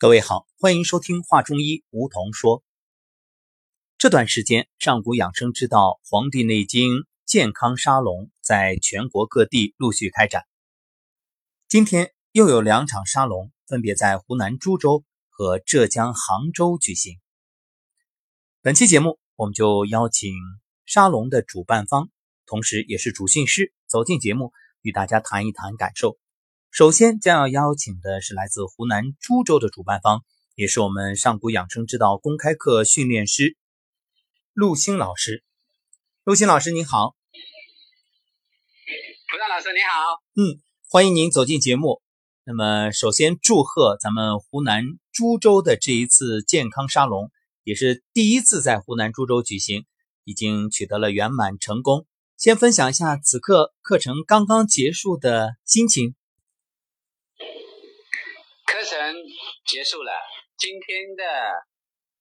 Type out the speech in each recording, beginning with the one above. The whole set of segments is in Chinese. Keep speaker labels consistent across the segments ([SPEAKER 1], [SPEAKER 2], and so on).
[SPEAKER 1] 各位好，欢迎收听话中医，梧桐说。这段时间，上古养生之道《黄帝内经》健康沙龙在全国各地陆续开展。今天又有两场沙龙，分别在湖南株洲和浙江杭州举行。本期节目，我们就邀请沙龙的主办方，同时也是主训师，走进节目，与大家谈一谈感受。首先将要邀请的是来自湖南株洲的主办方，也是我们上古养生之道公开课训练师陆星老师。陆星老师您好，
[SPEAKER 2] 蒲尚老师你好，
[SPEAKER 1] 嗯，欢迎您走进节目。那么首先祝贺咱们湖南株洲的这一次健康沙龙，也是第一次在湖南株洲举行，已经取得了圆满成功。先分享一下此刻课程刚刚结束的心情。
[SPEAKER 2] 课程结束了，今天的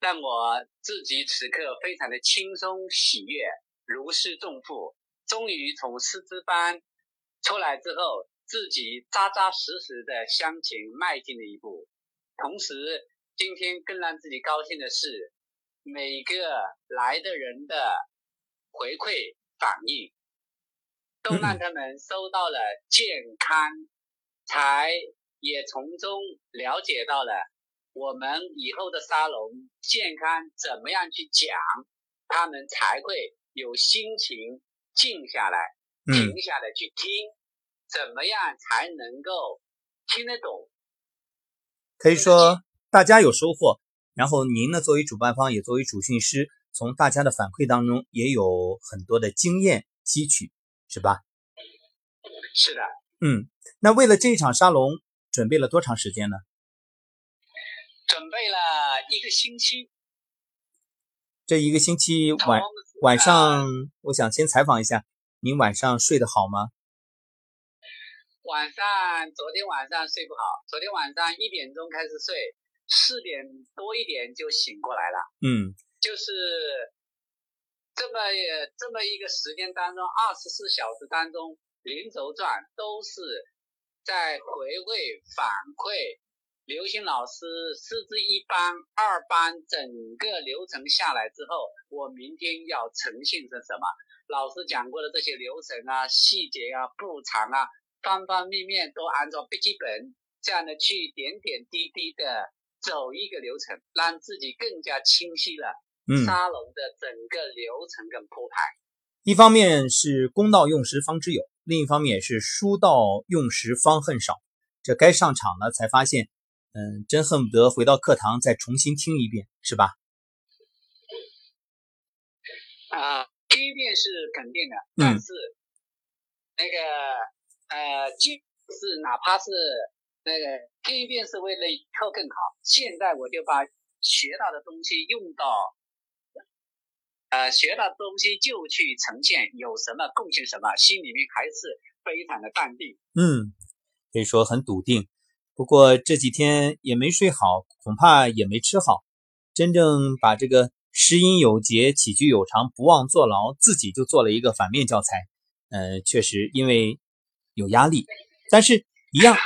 [SPEAKER 2] 让我自己此刻非常的轻松喜悦，如释重负。终于从师资班出来之后，自己扎扎实实的向前迈进了一步。同时，今天更让自己高兴的是，每个来的人的回馈反应，都让他们收到了健康才。也从中了解到了我们以后的沙龙健康怎么样去讲，他们才会有心情静下来，停下来去听，怎么样才能够听得懂？
[SPEAKER 1] 可以说大家有收获，然后您呢作为主办方也作为主训师，从大家的反馈当中也有很多的经验吸取，是吧？
[SPEAKER 2] 是的。
[SPEAKER 1] 嗯，那为了这一场沙龙。准备了多长时间呢？
[SPEAKER 2] 准备了一个星期。
[SPEAKER 1] 这一个星期晚晚上，我想先采访一下，您晚上睡得好吗？
[SPEAKER 2] 晚上，昨天晚上睡不好。昨天晚上一点钟开始睡，四点多一点就醒过来了。
[SPEAKER 1] 嗯，
[SPEAKER 2] 就是这么这么一个时间当中，二十四小时当中，零轴转都是。在回味反馈，刘星老师师资一班、二班整个流程下来之后，我明天要呈现是什么？老师讲过的这些流程啊、细节啊、步长啊，方方面面都按照笔记本这样的去点点滴滴的走一个流程，让自己更加清晰了。
[SPEAKER 1] 嗯，
[SPEAKER 2] 沙龙的整个流程跟铺排，
[SPEAKER 1] 一方面是公道用时方知有。另一方面也是书到用时方恨少，这该上场了才发现，嗯，真恨不得回到课堂再重新听一遍，是吧？
[SPEAKER 2] 啊，听一遍是肯定的，但是那个呃，就是哪怕是那个听一遍是为了以后更好，现在我就把学到的东西用到。呃，学到东西就去呈现，有什么贡献什么，心里面还是非常的淡定。
[SPEAKER 1] 嗯，可以说很笃定。不过这几天也没睡好，恐怕也没吃好。真正把这个食饮有节、起居有常、不忘坐牢，自己就做了一个反面教材。呃，确实因为有压力，但是一样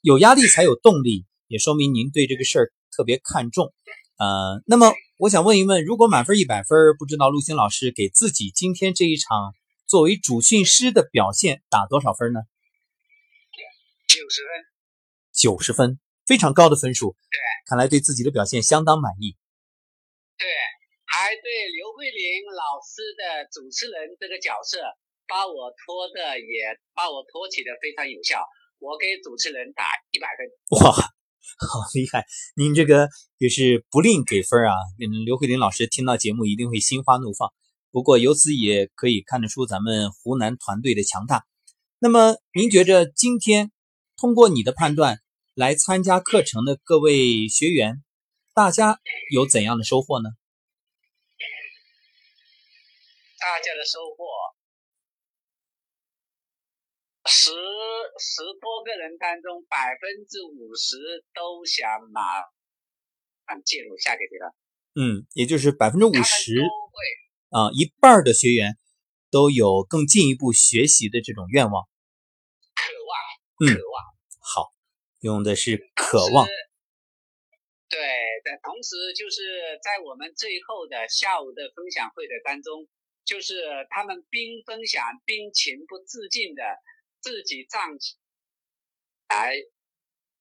[SPEAKER 1] 有压力才有动力，也说明您对这个事儿特别看重。呃，那么。我想问一问，如果满分一百分，不知道陆星老师给自己今天这一场作为主训师的表现打多少分呢？
[SPEAKER 2] 九十分，
[SPEAKER 1] 九十分，非常高的分数。
[SPEAKER 2] 对，
[SPEAKER 1] 看来对自己的表现相当满意。
[SPEAKER 2] 对，还对刘慧玲老师的主持人这个角色，把我拖的也把我托起的非常有效。我给主持人打一百分。
[SPEAKER 1] 哇！好厉害！您这个也是不吝给分啊。嗯，刘慧玲老师听到节目一定会心花怒放。不过由此也可以看得出咱们湖南团队的强大。那么您觉着今天通过你的判断来参加课程的各位学员，大家有怎样的收获呢？
[SPEAKER 2] 大家的收获。十十多个人当中，百分之五十都想拿嗯进入下个阶段。
[SPEAKER 1] 嗯，也就是百分之五十啊，一半的学员都有更进一步学习的这种愿望，
[SPEAKER 2] 渴望，渴望。
[SPEAKER 1] 好，用的是渴望。
[SPEAKER 2] 对的，同时就是在我们最后的下午的分享会的当中，就是他们边分享边情不自禁的自己站起来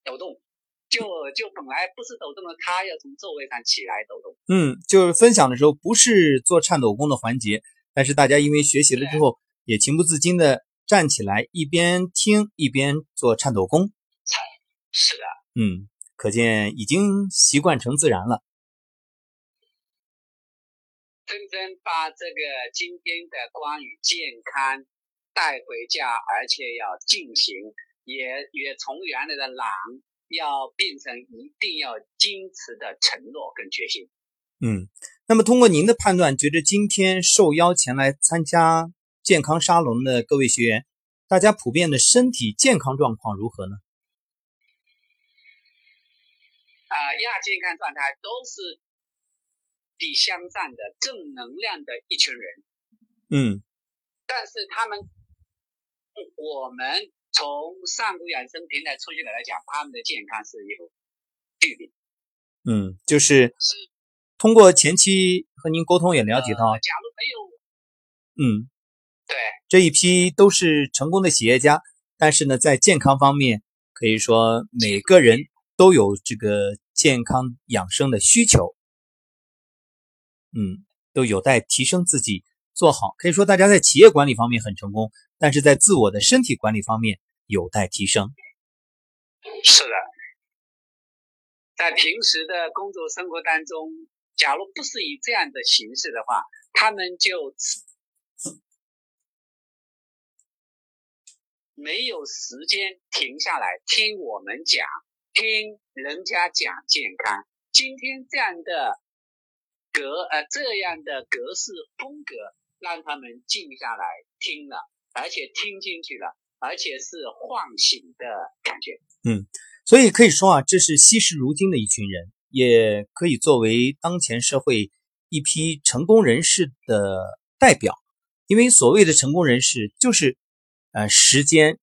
[SPEAKER 2] 抖动，就就本来不是抖动的他，要从座位上起来抖动。
[SPEAKER 1] 嗯，就是分享的时候不是做颤抖功的环节，但是大家因为学习了之后，也情不自禁的站起来，一边听一边做颤抖功。
[SPEAKER 2] 是的，
[SPEAKER 1] 嗯。可见已经习惯成自然了。
[SPEAKER 2] 真正把这个今天的关于健康带回家，而且要进行，也也从原来的懒，要变成一定要坚持的承诺跟决心。
[SPEAKER 1] 嗯，那么通过您的判断，觉得今天受邀前来参加健康沙龙的各位学员，大家普遍的身体健康状况如何呢？
[SPEAKER 2] 啊，亚健康状态都是比相战的正能量的一群人。
[SPEAKER 1] 嗯，
[SPEAKER 2] 但是他们，我们从上古养生平台出去的来讲，他们的健康是有距离。
[SPEAKER 1] 嗯，就是通过前期和您沟通也了解到，
[SPEAKER 2] 假如没有，
[SPEAKER 1] 嗯，
[SPEAKER 2] 对，
[SPEAKER 1] 这一批都是成功的企业家，但是呢，在健康方面，可以说每个人。都有这个健康养生的需求，嗯，都有待提升自己做好。可以说，大家在企业管理方面很成功，但是在自我的身体管理方面有待提升。
[SPEAKER 2] 是的，在平时的工作生活当中，假如不是以这样的形式的话，他们就没有时间停下来听我们讲。听人家讲健康，今天这样的格呃这样的格式风格，让他们静下来听了，而且听进去了，而且是唤醒的感觉。
[SPEAKER 1] 嗯，所以可以说啊，这是惜时如金的一群人，也可以作为当前社会一批成功人士的代表。因为所谓的成功人士，就是呃时间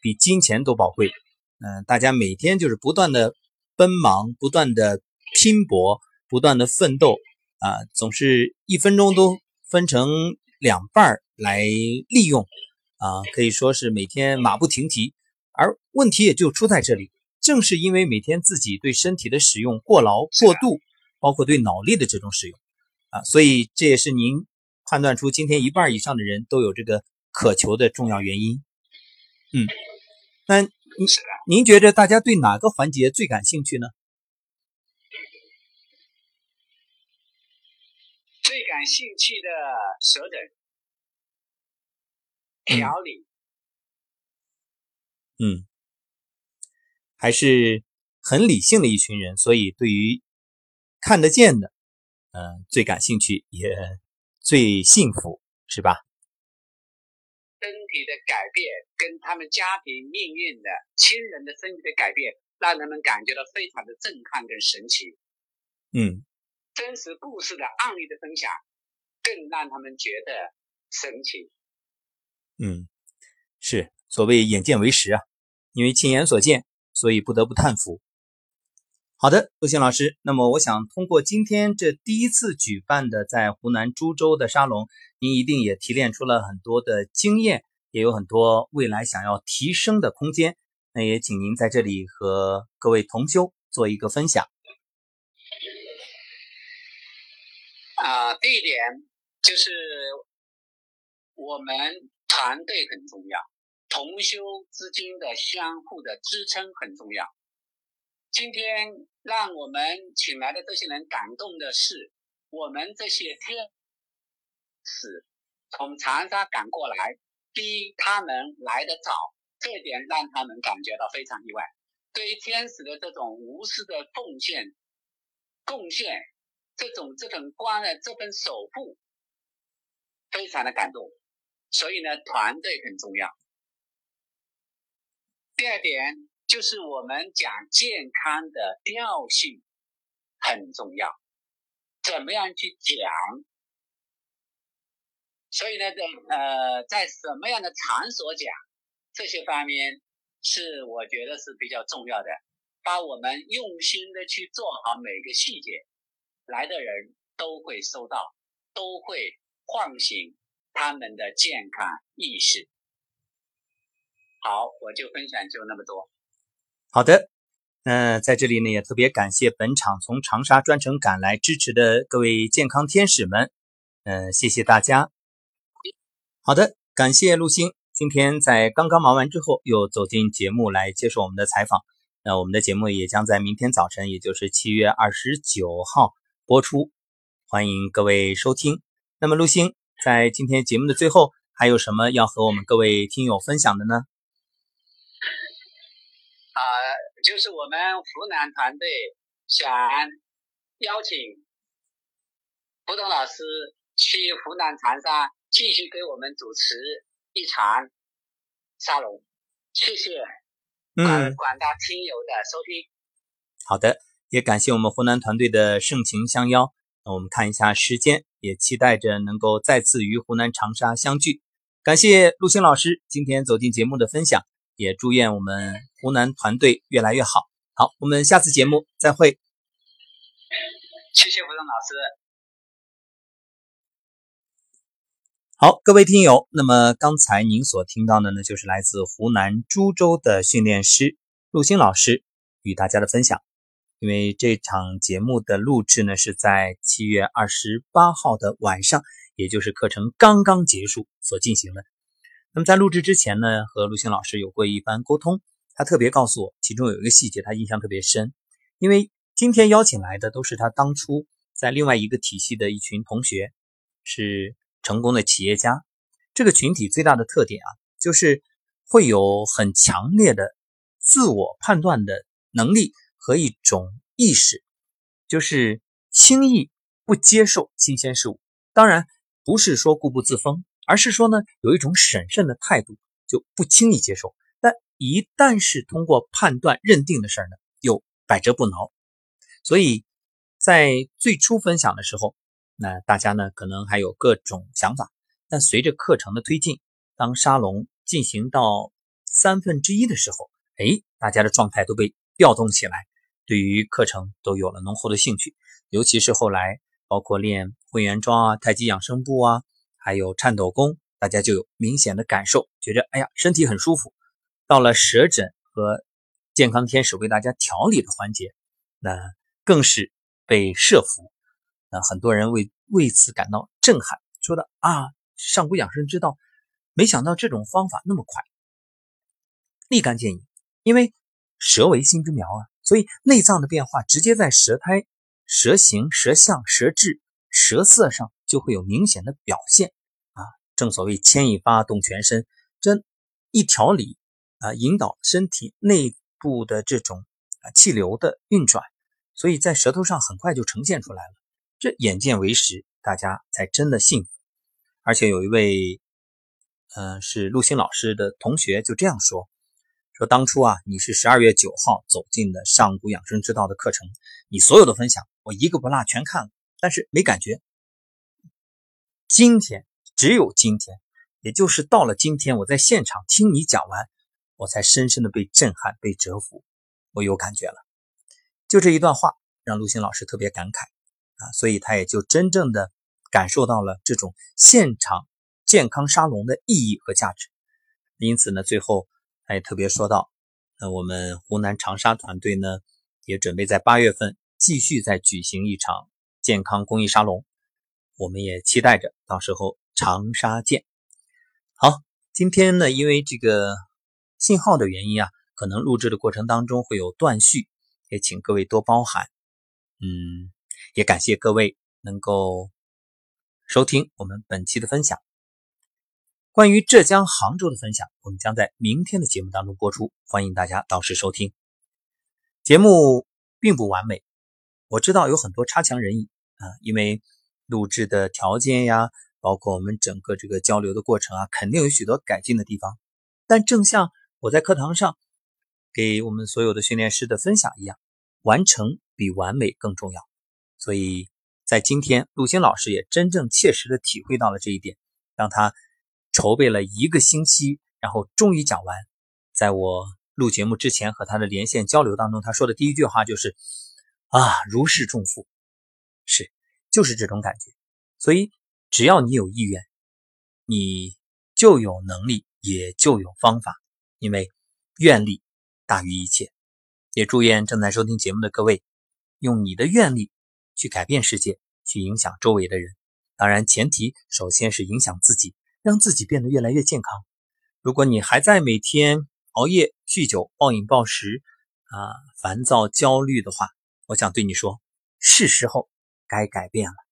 [SPEAKER 1] 比金钱都宝贵。嗯，大家每天就是不断的奔忙，不断的拼搏，不断的奋斗啊，总是一分钟都分成两半来利用啊，可以说是每天马不停蹄。而问题也就出在这里，正是因为每天自己对身体的使用过劳过度，包括对脑力的这种使用啊，所以这也是您判断出今天一半以上的人都有这个渴求的重要原因。嗯，那。您您觉得大家对哪个环节最感兴趣呢？
[SPEAKER 2] 最感兴趣的舌诊调理，
[SPEAKER 1] 嗯，还是很理性的一群人，所以对于看得见的，嗯，最感兴趣，也最幸福，是吧？
[SPEAKER 2] 身体的改变跟他们家庭命运的亲人的身体的改变，让人们感觉到非常的震撼跟神奇。
[SPEAKER 1] 嗯，
[SPEAKER 2] 真实故事的案例的分享，更让他们觉得神奇。
[SPEAKER 1] 嗯，是所谓眼见为实啊，因为亲眼所见，所以不得不叹服。好的，陆星老师，那么我想通过今天这第一次举办的在湖南株洲的沙龙。您一定也提炼出了很多的经验，也有很多未来想要提升的空间。那也请您在这里和各位同修做一个分享。
[SPEAKER 2] 啊，第一点就是我们团队很重要，同修之间的相互的支撑很重要。今天让我们请来的这些人感动的是，我们这些天。使从长沙赶过来，比他们来的早，这点让他们感觉到非常意外。对于天使的这种无私的奉献、贡献，这种这份关爱、这份守护，非常的感动。所以呢，团队很重要。第二点就是我们讲健康的调性很重要，怎么样去讲？所以呢，在呃，在什么样的场所讲这些方面，是我觉得是比较重要的。把我们用心的去做好每个细节，来的人都会收到，都会唤醒他们的健康意识。好，我就分享就那么多。
[SPEAKER 1] 好的，那在这里呢，也特别感谢本场从长沙专程赶来支持的各位健康天使们，嗯，谢谢大家。好的，感谢陆星，今天在刚刚忙完之后，又走进节目来接受我们的采访。那我们的节目也将在明天早晨，也就是七月二十九号播出，欢迎各位收听。那么陆星在今天节目的最后，还有什么要和我们各位听友分享的呢？
[SPEAKER 2] 啊，就是我们湖南团队想邀请胡东老师去湖南长沙继续给我们主持一场沙龙，谢谢广广大听友的收听。
[SPEAKER 1] 好的，也感谢我们湖南团队的盛情相邀。那我们看一下时间，也期待着能够再次与湖南长沙相聚。感谢陆星老师今天走进节目的分享。也祝愿我们湖南团队越来越好。好，我们下次节目再会。
[SPEAKER 2] 谢谢胡东老师。
[SPEAKER 1] 好，各位听友，那么刚才您所听到的呢，就是来自湖南株洲的训练师陆星老师与大家的分享。因为这场节目的录制呢，是在七月二十八号的晚上，也就是课程刚刚结束所进行的。那么在录制之前呢，和陆星老师有过一番沟通，他特别告诉我，其中有一个细节他印象特别深，因为今天邀请来的都是他当初在另外一个体系的一群同学，是成功的企业家。这个群体最大的特点啊，就是会有很强烈的自我判断的能力和一种意识，就是轻易不接受新鲜事物。当然，不是说固步自封。而是说呢，有一种审慎的态度，就不轻易接受。但一旦是通过判断认定的事儿呢，又百折不挠。所以在最初分享的时候，那大家呢可能还有各种想法。但随着课程的推进，当沙龙进行到三分之一的时候，哎，大家的状态都被调动起来，对于课程都有了浓厚的兴趣。尤其是后来包括练混元桩啊、太极养生步啊。还有颤抖功，大家就有明显的感受，觉着哎呀，身体很舒服。到了舌诊和健康天使为大家调理的环节，那更是被设服。那很多人为为此感到震撼，说的啊，上古养生之道，没想到这种方法那么快，立竿见影。因为舌为心之苗啊，所以内脏的变化直接在舌苔、舌形、舌象、舌质、舌色上。就会有明显的表现啊！正所谓牵一发动全身，这一调理啊，引导身体内部的这种啊气流的运转，所以在舌头上很快就呈现出来了。这眼见为实，大家才真的信。而且有一位嗯是陆星老师的同学就这样说：说当初啊，你是十二月九号走进的上古养生之道的课程，你所有的分享我一个不落全看了，但是没感觉。今天只有今天，也就是到了今天，我在现场听你讲完，我才深深的被震撼、被折服，我有感觉了。就这一段话，让陆星老师特别感慨啊，所以他也就真正的感受到了这种现场健康沙龙的意义和价值。因此呢，最后他也特别说到，那我们湖南长沙团队呢，也准备在八月份继续再举行一场健康公益沙龙。我们也期待着到时候长沙见。好，今天呢，因为这个信号的原因啊，可能录制的过程当中会有断续，也请各位多包涵。嗯，也感谢各位能够收听我们本期的分享。关于浙江杭州的分享，我们将在明天的节目当中播出，欢迎大家到时收听。节目并不完美，我知道有很多差强人意啊，因为。录制的条件呀，包括我们整个这个交流的过程啊，肯定有许多改进的地方。但正像我在课堂上给我们所有的训练师的分享一样，完成比完美更重要。所以在今天，陆星老师也真正切实的体会到了这一点。让他筹备了一个星期，然后终于讲完，在我录节目之前和他的连线交流当中，他说的第一句话就是：“啊，如释重负。”是，就是这种感觉。所以，只要你有意愿，你就有能力，也就有方法。因为愿力大于一切。也祝愿正在收听节目的各位，用你的愿力去改变世界，去影响周围的人。当然，前提首先是影响自己，让自己变得越来越健康。如果你还在每天熬夜、酗酒、暴饮暴食啊、烦躁、焦虑的话，我想对你说，是时候该改变了。